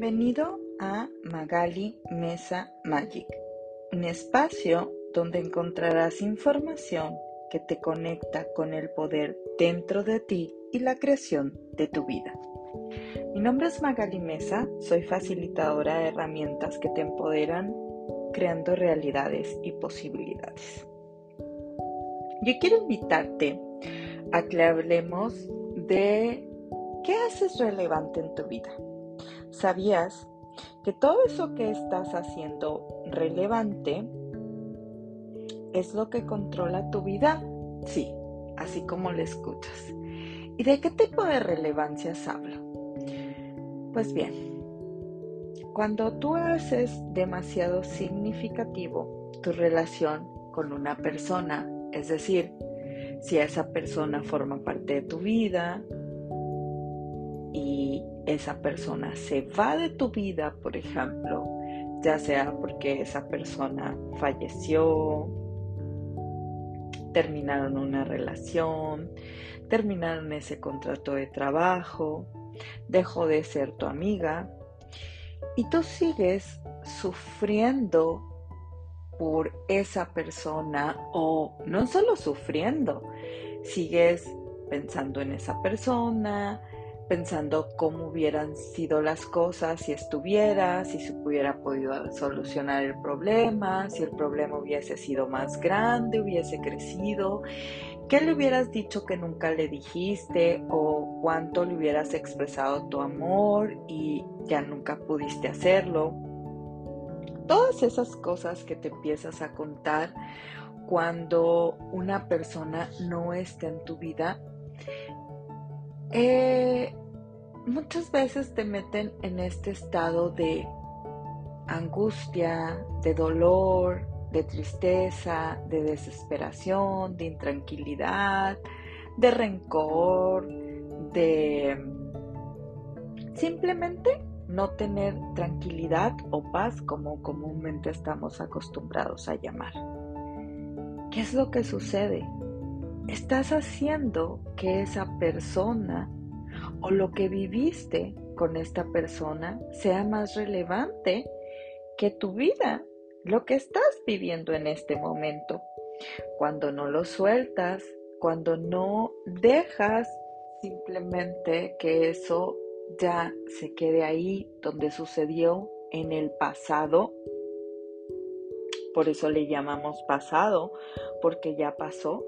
Bienvenido a Magali Mesa Magic, un espacio donde encontrarás información que te conecta con el poder dentro de ti y la creación de tu vida. Mi nombre es Magali Mesa, soy facilitadora de herramientas que te empoderan creando realidades y posibilidades. Yo quiero invitarte a que hablemos de qué haces relevante en tu vida. ¿Sabías que todo eso que estás haciendo relevante es lo que controla tu vida? Sí, así como lo escuchas. ¿Y de qué tipo de relevancias hablo? Pues bien, cuando tú haces demasiado significativo tu relación con una persona, es decir, si esa persona forma parte de tu vida y esa persona se va de tu vida, por ejemplo, ya sea porque esa persona falleció, terminaron una relación, terminaron ese contrato de trabajo, dejó de ser tu amiga y tú sigues sufriendo por esa persona o no solo sufriendo, sigues pensando en esa persona, pensando cómo hubieran sido las cosas si estuviera, si se hubiera podido solucionar el problema, si el problema hubiese sido más grande, hubiese crecido, qué le hubieras dicho que nunca le dijiste o cuánto le hubieras expresado tu amor y ya nunca pudiste hacerlo. Todas esas cosas que te empiezas a contar cuando una persona no está en tu vida eh, muchas veces te meten en este estado de angustia, de dolor, de tristeza, de desesperación, de intranquilidad, de rencor, de simplemente no tener tranquilidad o paz como comúnmente estamos acostumbrados a llamar. ¿Qué es lo que sucede? Estás haciendo que esa persona o lo que viviste con esta persona sea más relevante que tu vida, lo que estás viviendo en este momento. Cuando no lo sueltas, cuando no dejas simplemente que eso ya se quede ahí donde sucedió en el pasado, por eso le llamamos pasado, porque ya pasó,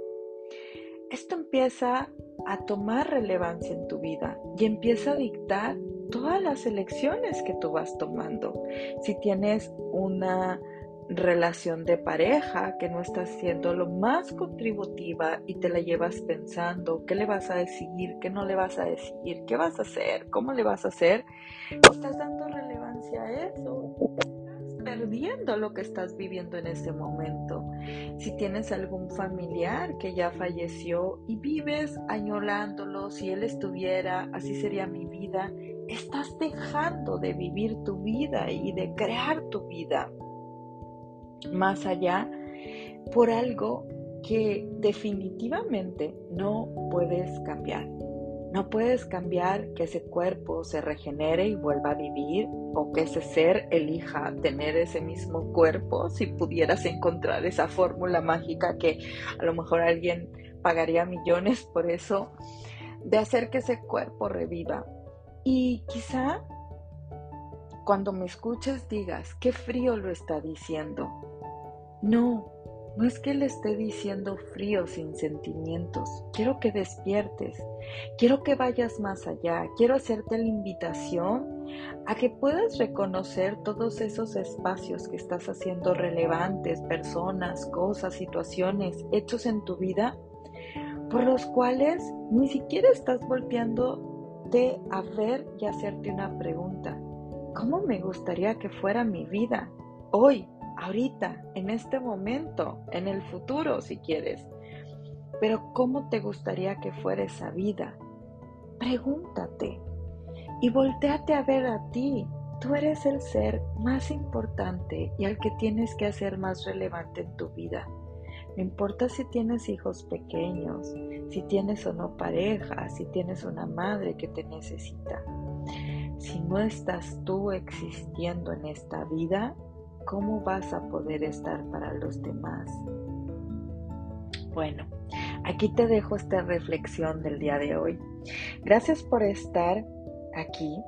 esto empieza a tomar relevancia en tu vida y empieza a dictar todas las elecciones que tú vas tomando. Si tienes una relación de pareja que no está siendo lo más contributiva y te la llevas pensando qué le vas a decir, qué no le vas a decir, qué vas a hacer, cómo le vas a hacer, estás dando relevancia a eso perdiendo lo que estás viviendo en ese momento. Si tienes algún familiar que ya falleció y vives añorándolo, si él estuviera, así sería mi vida, estás dejando de vivir tu vida y de crear tu vida más allá por algo que definitivamente no puedes cambiar. No puedes cambiar que ese cuerpo se regenere y vuelva a vivir o que ese ser elija tener ese mismo cuerpo si pudieras encontrar esa fórmula mágica que a lo mejor alguien pagaría millones por eso, de hacer que ese cuerpo reviva. Y quizá cuando me escuches digas, qué frío lo está diciendo. No, no es que le esté diciendo frío sin sentimientos, quiero que despiertes, quiero que vayas más allá, quiero hacerte la invitación a que puedas reconocer todos esos espacios que estás haciendo relevantes, personas, cosas, situaciones, hechos en tu vida, por los cuales ni siquiera estás volteando de a ver y hacerte una pregunta. ¿Cómo me gustaría que fuera mi vida hoy? Ahorita, en este momento, en el futuro si quieres. Pero ¿cómo te gustaría que fuera esa vida? Pregúntate y volteate a ver a ti. Tú eres el ser más importante y al que tienes que hacer más relevante en tu vida. No importa si tienes hijos pequeños, si tienes o no pareja, si tienes una madre que te necesita. Si no estás tú existiendo en esta vida, ¿cómo vas a poder estar para los demás? Bueno, aquí te dejo esta reflexión del día de hoy. Gracias por estar aquí.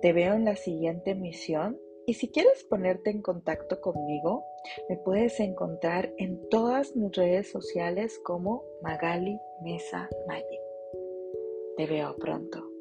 Te veo en la siguiente misión y si quieres ponerte en contacto conmigo, me puedes encontrar en todas mis redes sociales como Magali Mesa Magic. Te veo pronto.